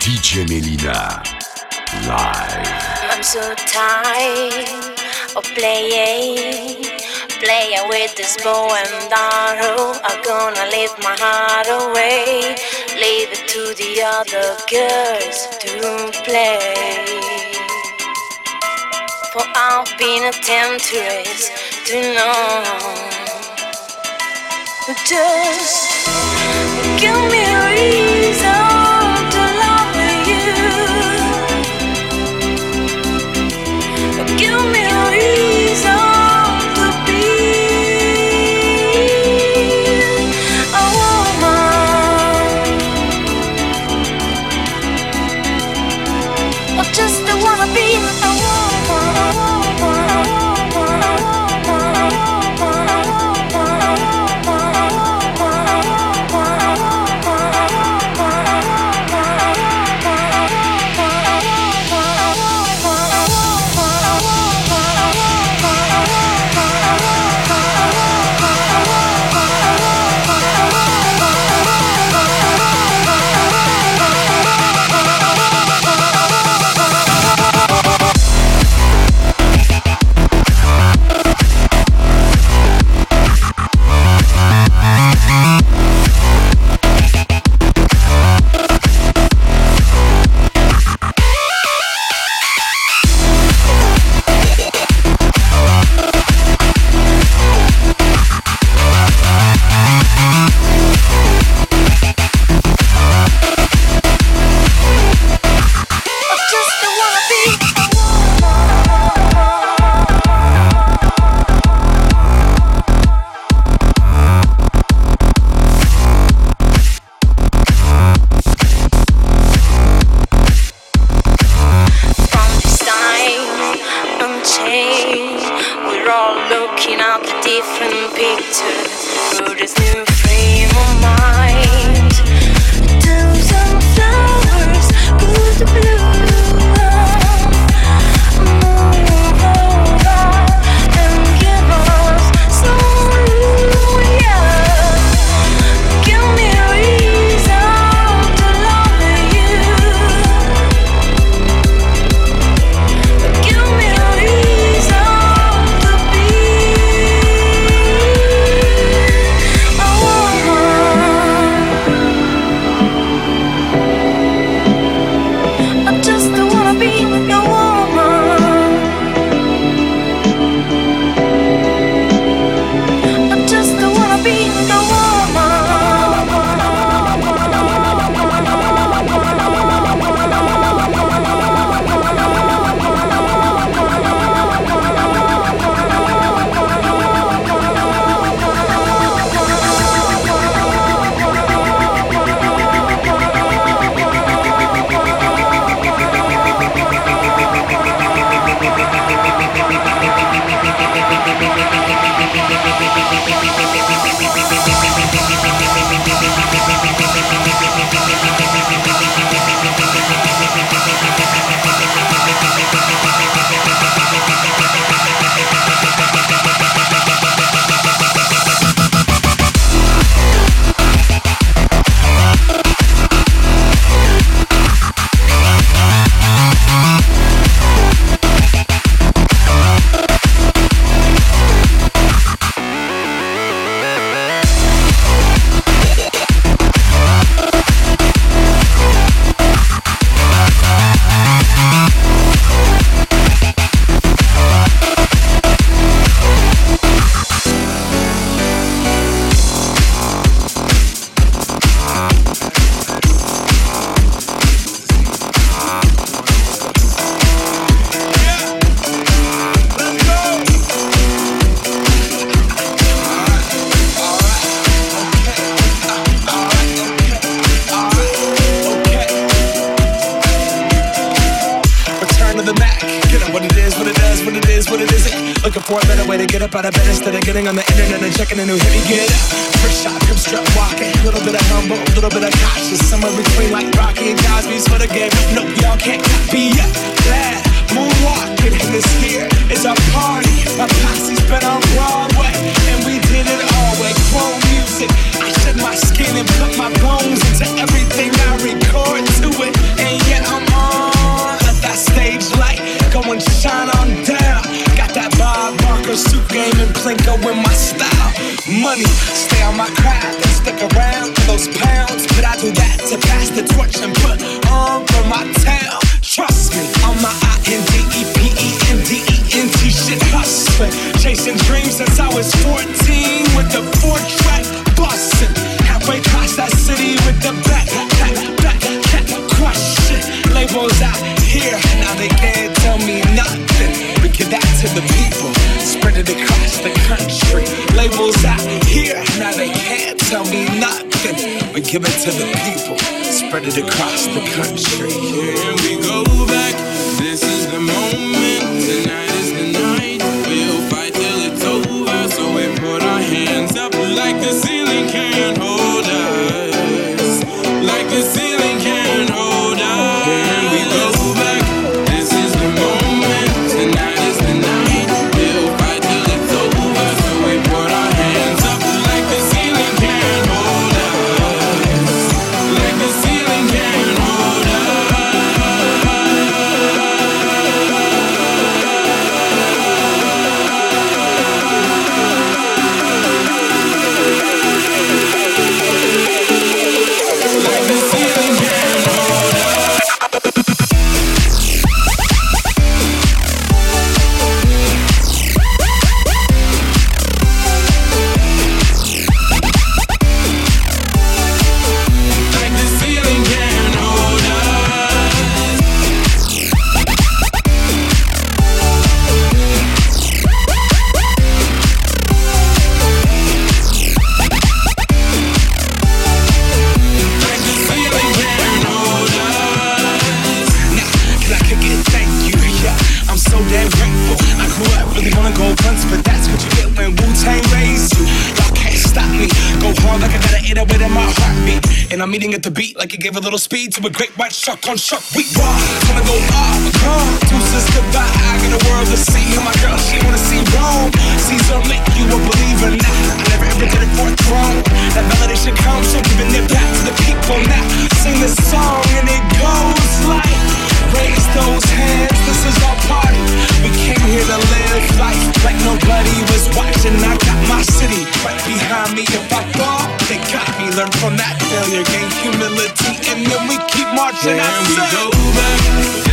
DJ Melyna. Live. I'm so tired of playing, playing with this bow and arrow. I'm gonna leave my heart away, leave it to the other girls to play. For I've been a temptress to know. Just give me a reason. tell me nothing, but give it to the people. Spread it across the country. Here we go back. This is the moment tonight. little speed to a great white shark on shark. We rock, wanna go off. Two sisters divide, I got a world to see. And my girl, she wanna see Rome. Caesar make you a believer now. I never ever did it for a throne. That validation comes from giving it back to the people now. Sing this song and it goes like. Raise those hands, this is our party. We came here to live life like nobody was watching. I got my city right failure, gain humility, and then we keep marching. And we go back.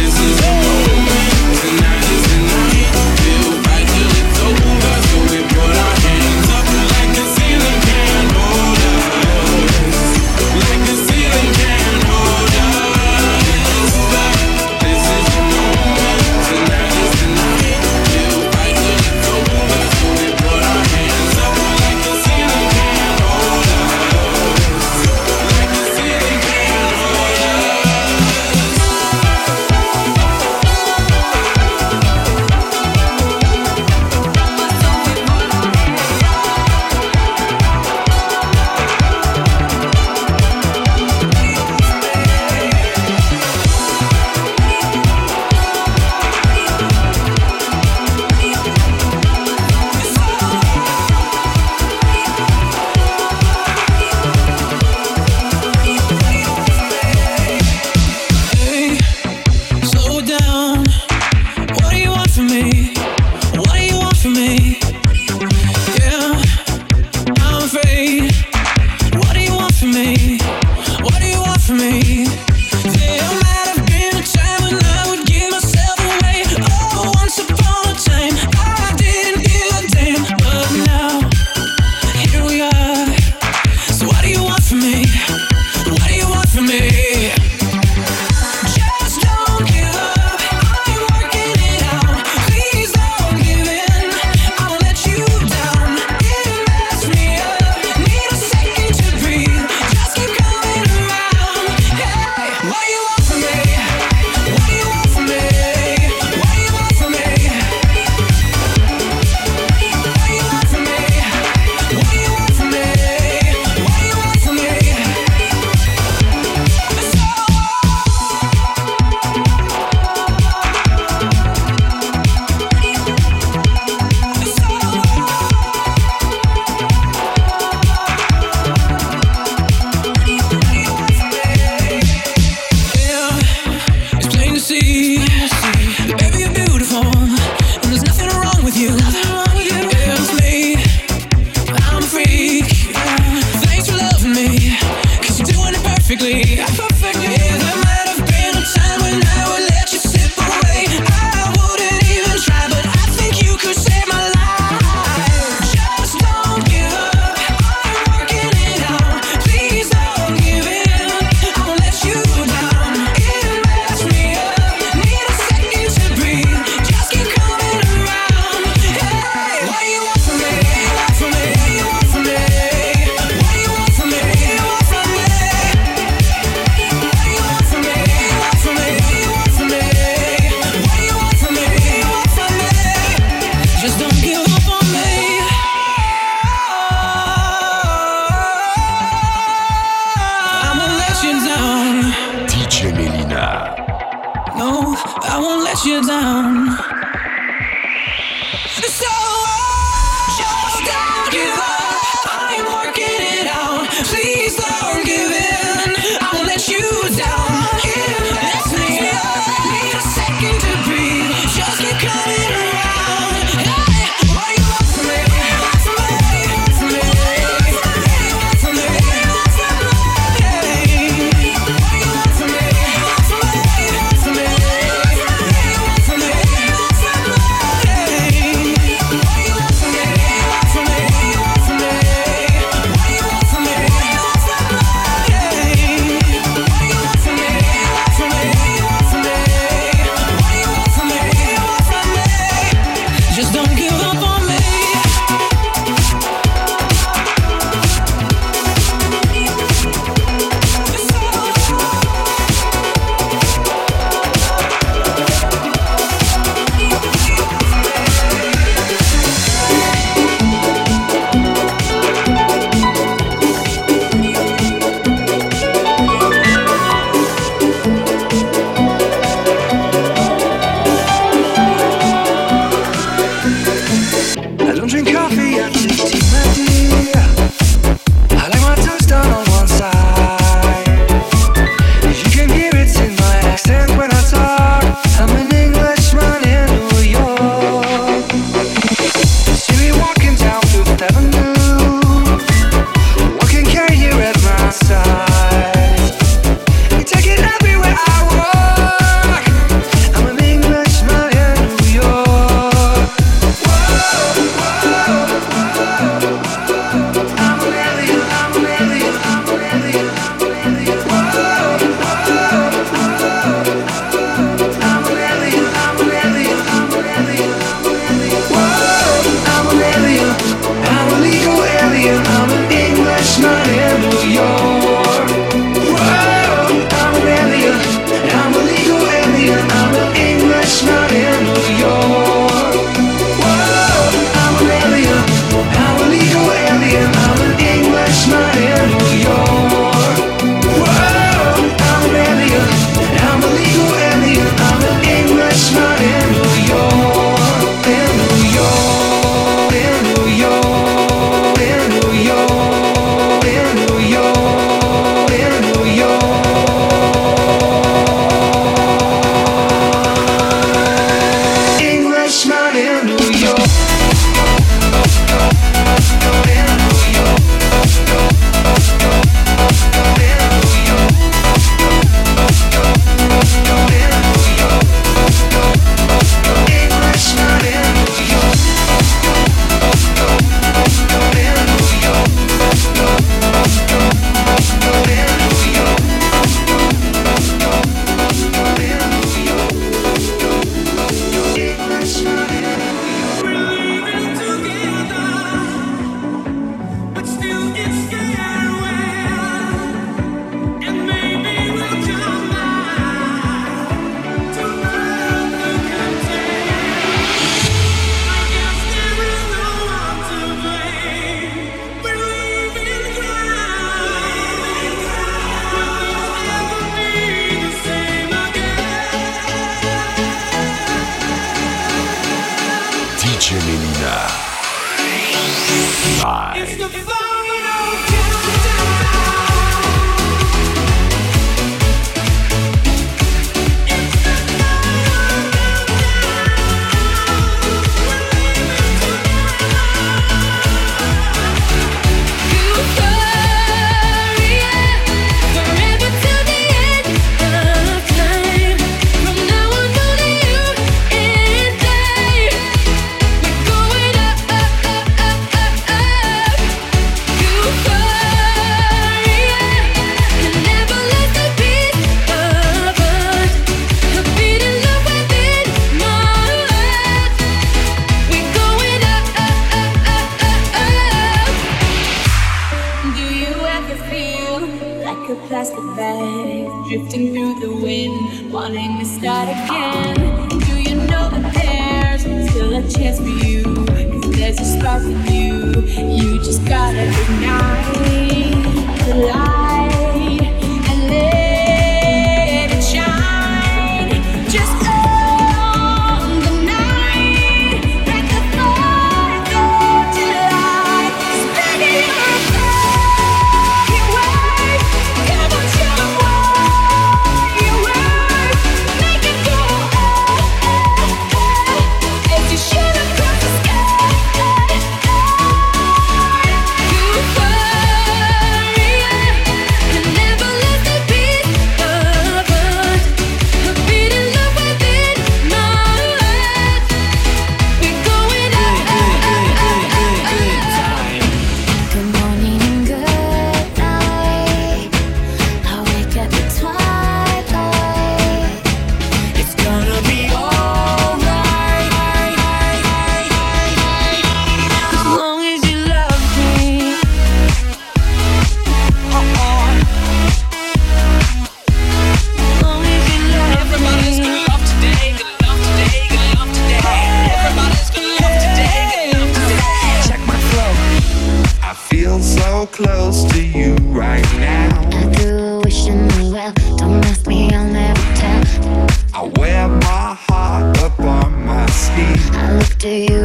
close to you right now. I do wish you well. Don't ask me, I'll never tell. I wear my heart upon my sleeve. I look to you.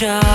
job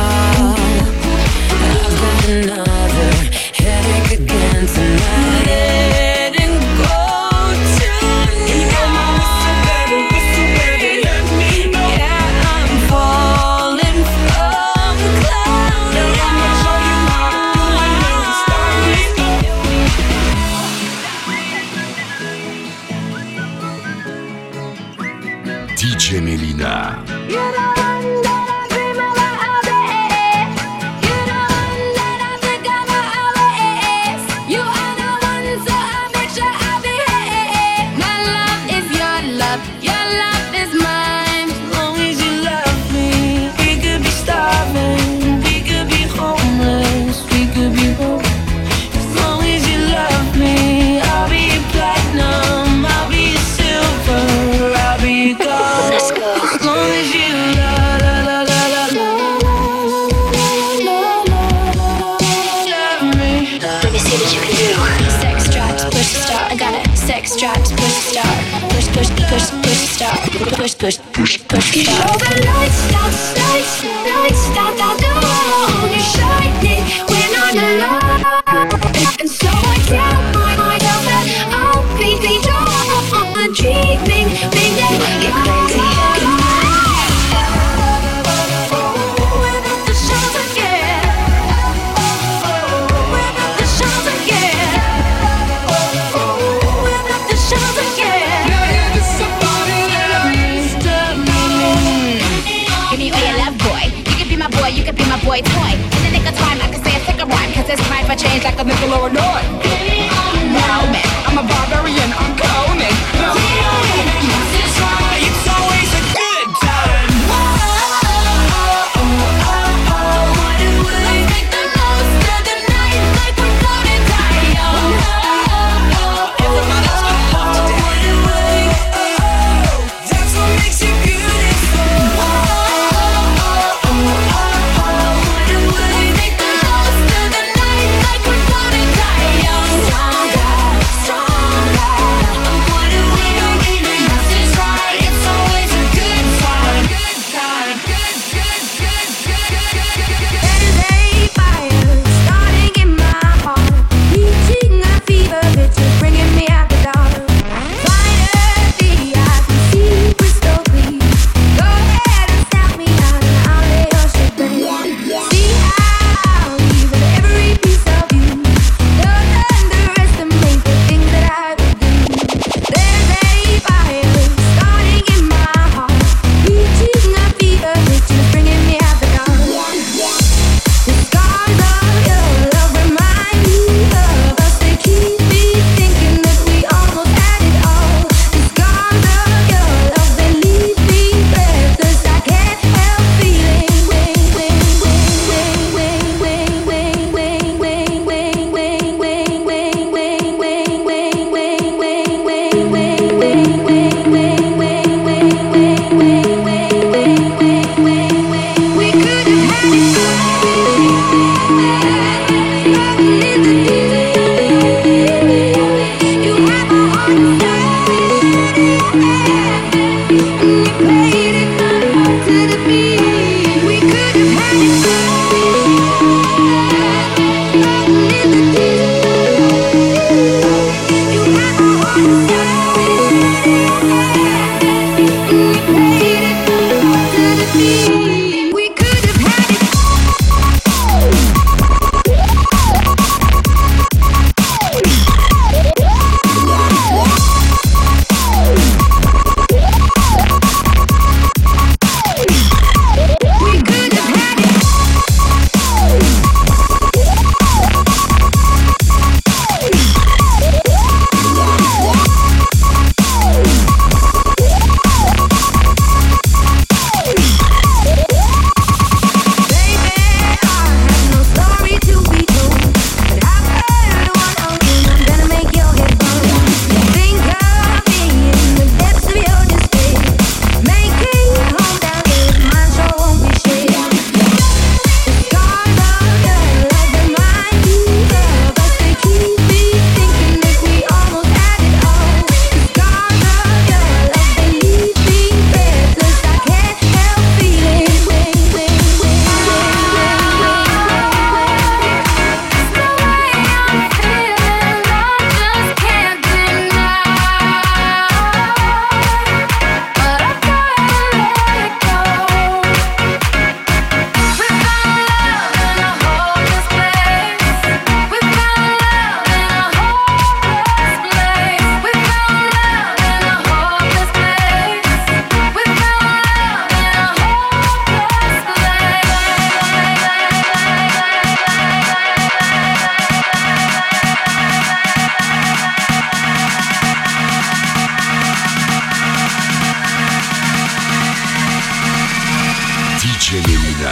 Çelimda.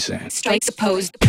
Streisand. Strikes opposed.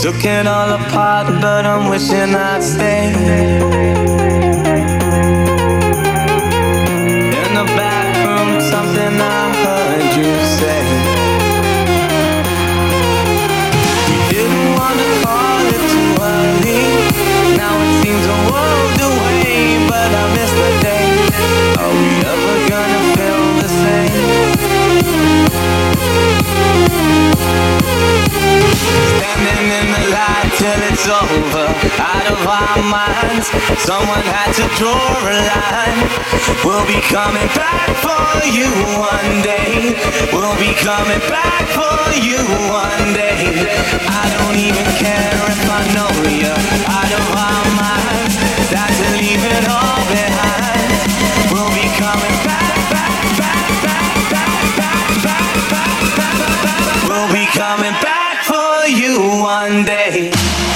Took it all apart, but I'm wishing I'd stay. Till it's over, out of our minds. Someone had to draw a line. We'll be coming back for you one day. We'll be coming back for you one day. I don't even care if I know you're out of our minds. Time to leave it all behind. We'll be coming back, back, back, back, back, back, back, back, back, back. We'll be coming back you one day.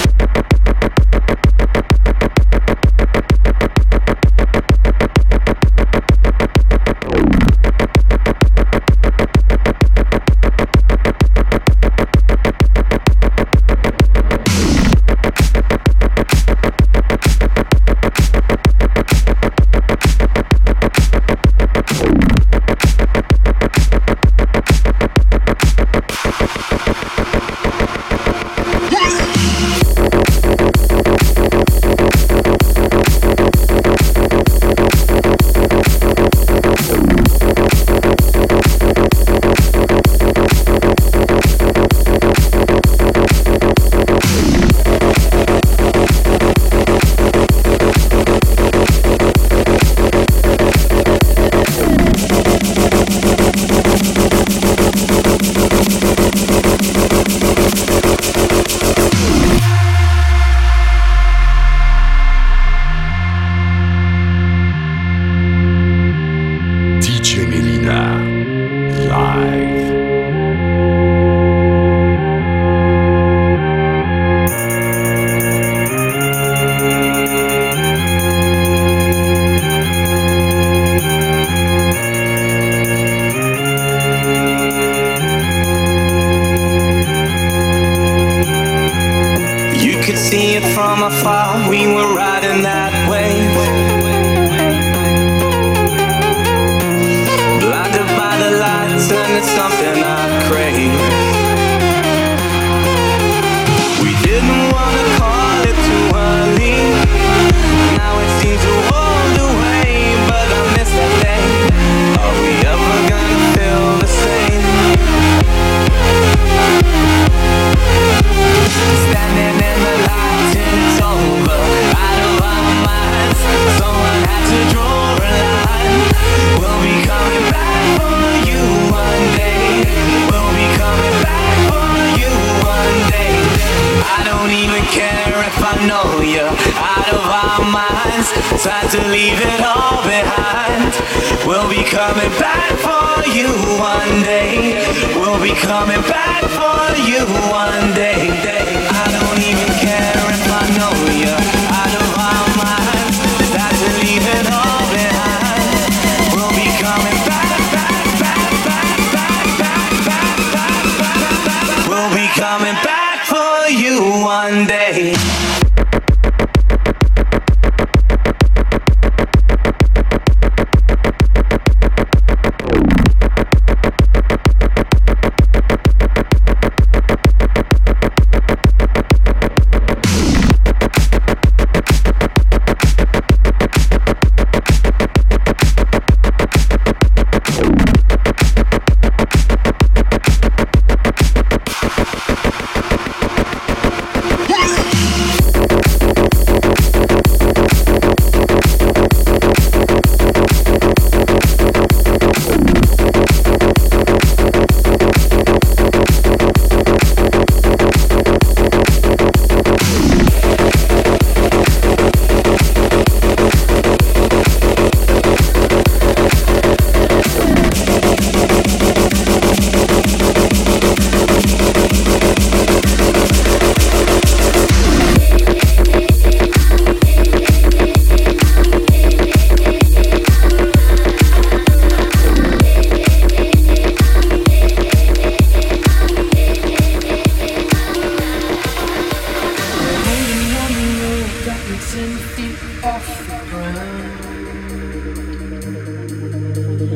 To leave it all behind. We'll be coming back for you one day. We'll be coming back for you one day.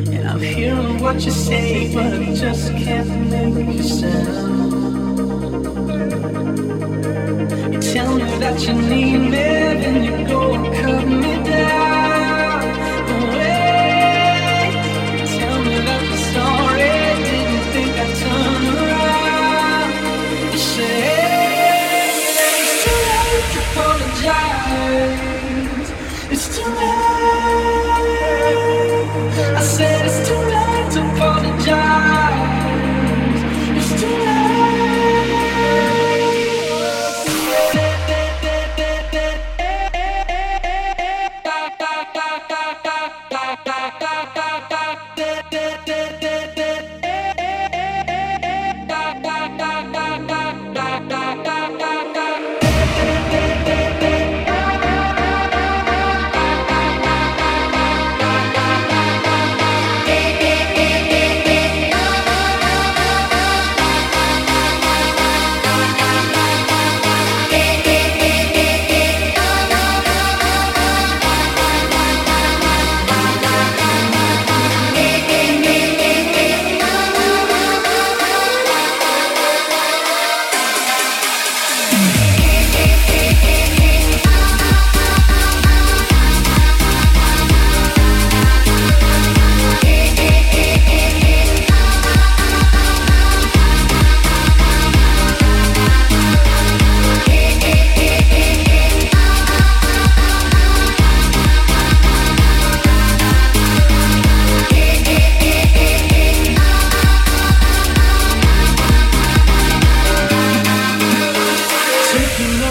And I'm hearing what you say, but I just can't make a sound. You tell me that you need me, you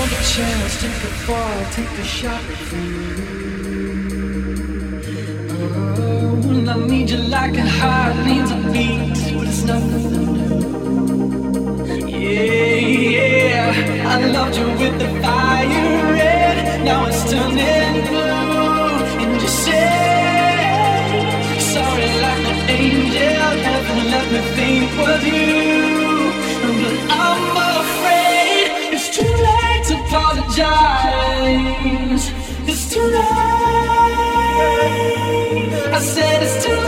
Take a chance, take a fall, take a shot Oh, and I need you like a heart needs a beat, but it's nothing new. Yeah, yeah, I loved you with the fire red, now it's turning blue, and you said sorry like an angel, never let me think was you, but I'm apologize. It's too late. I said it's too late.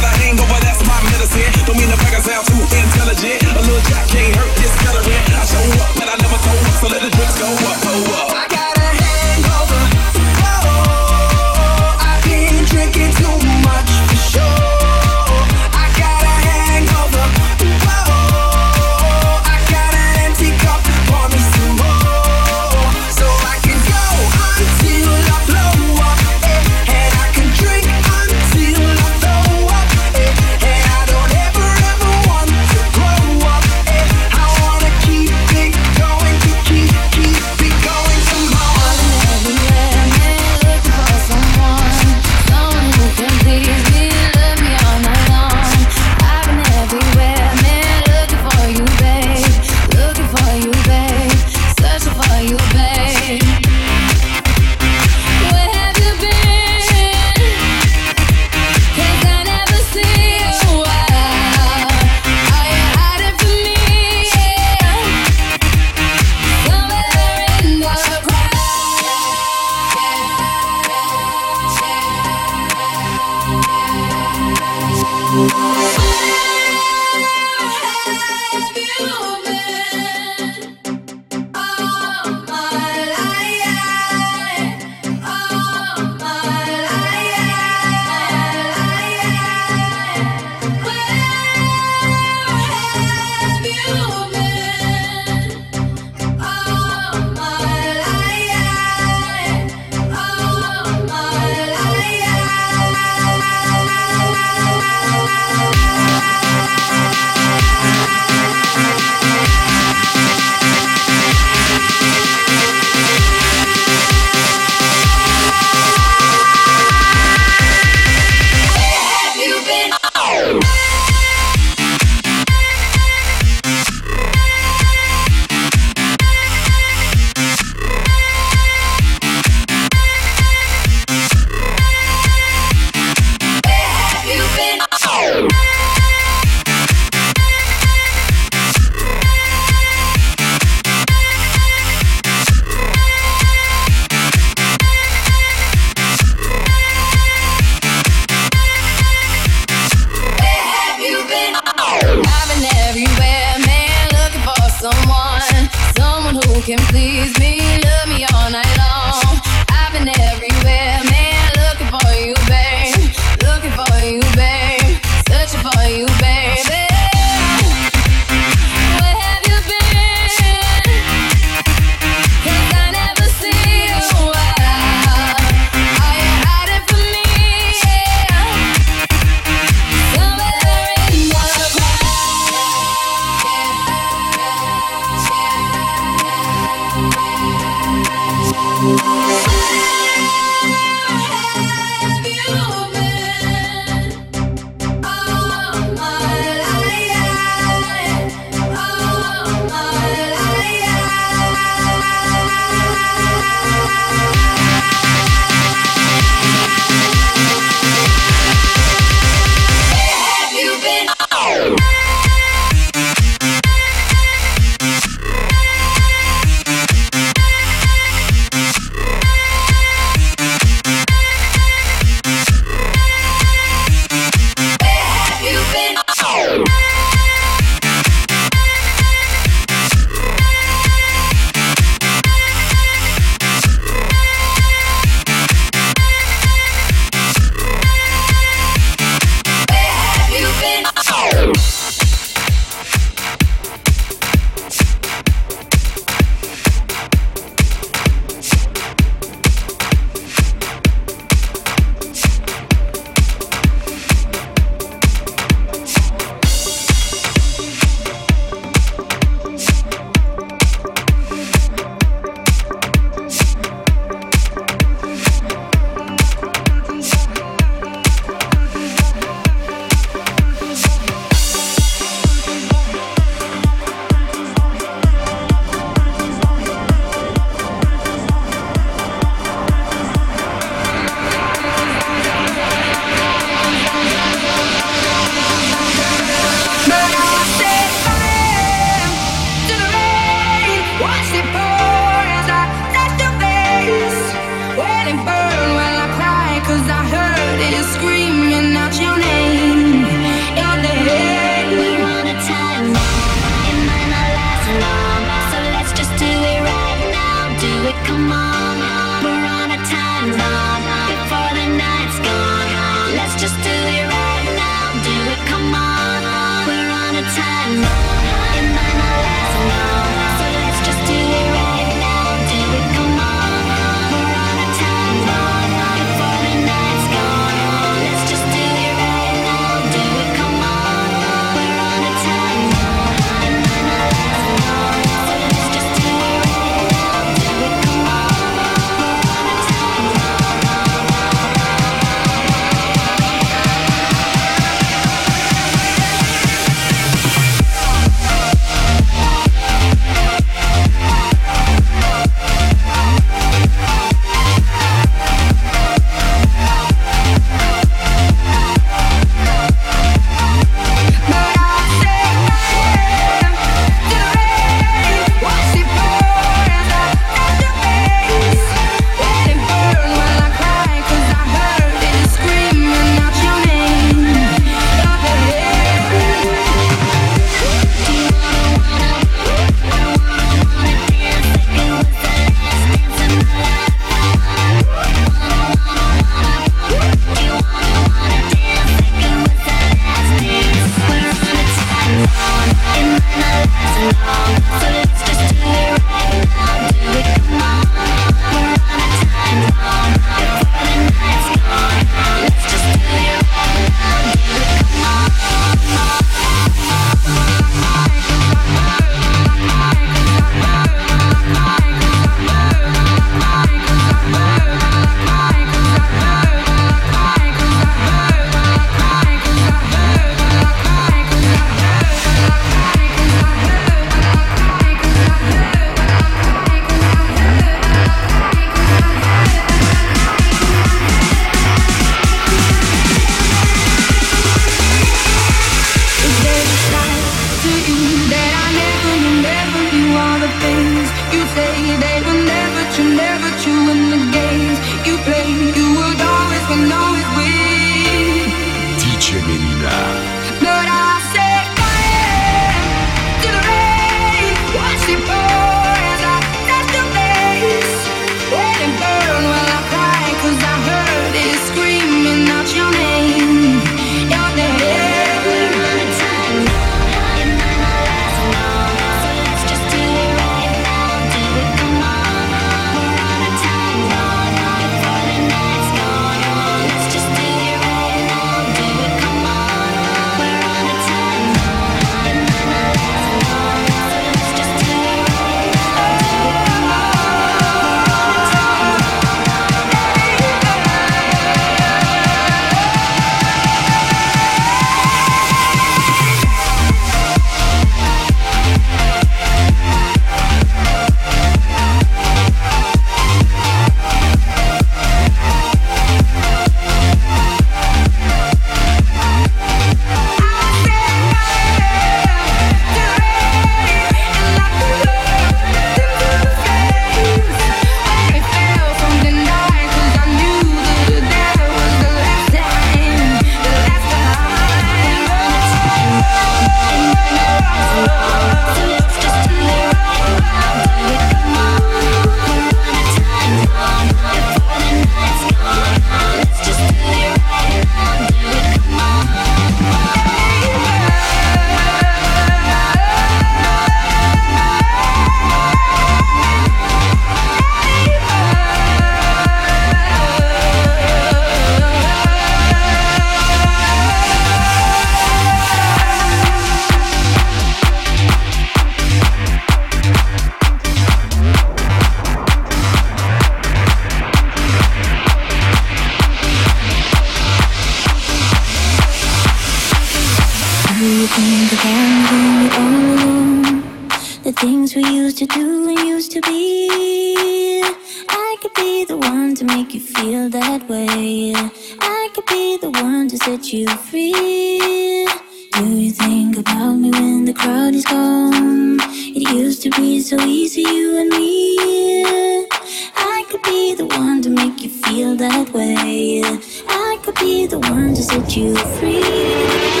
It used to be so easy, you and me. I could be the one to make you feel that way. I could be the one to set you free.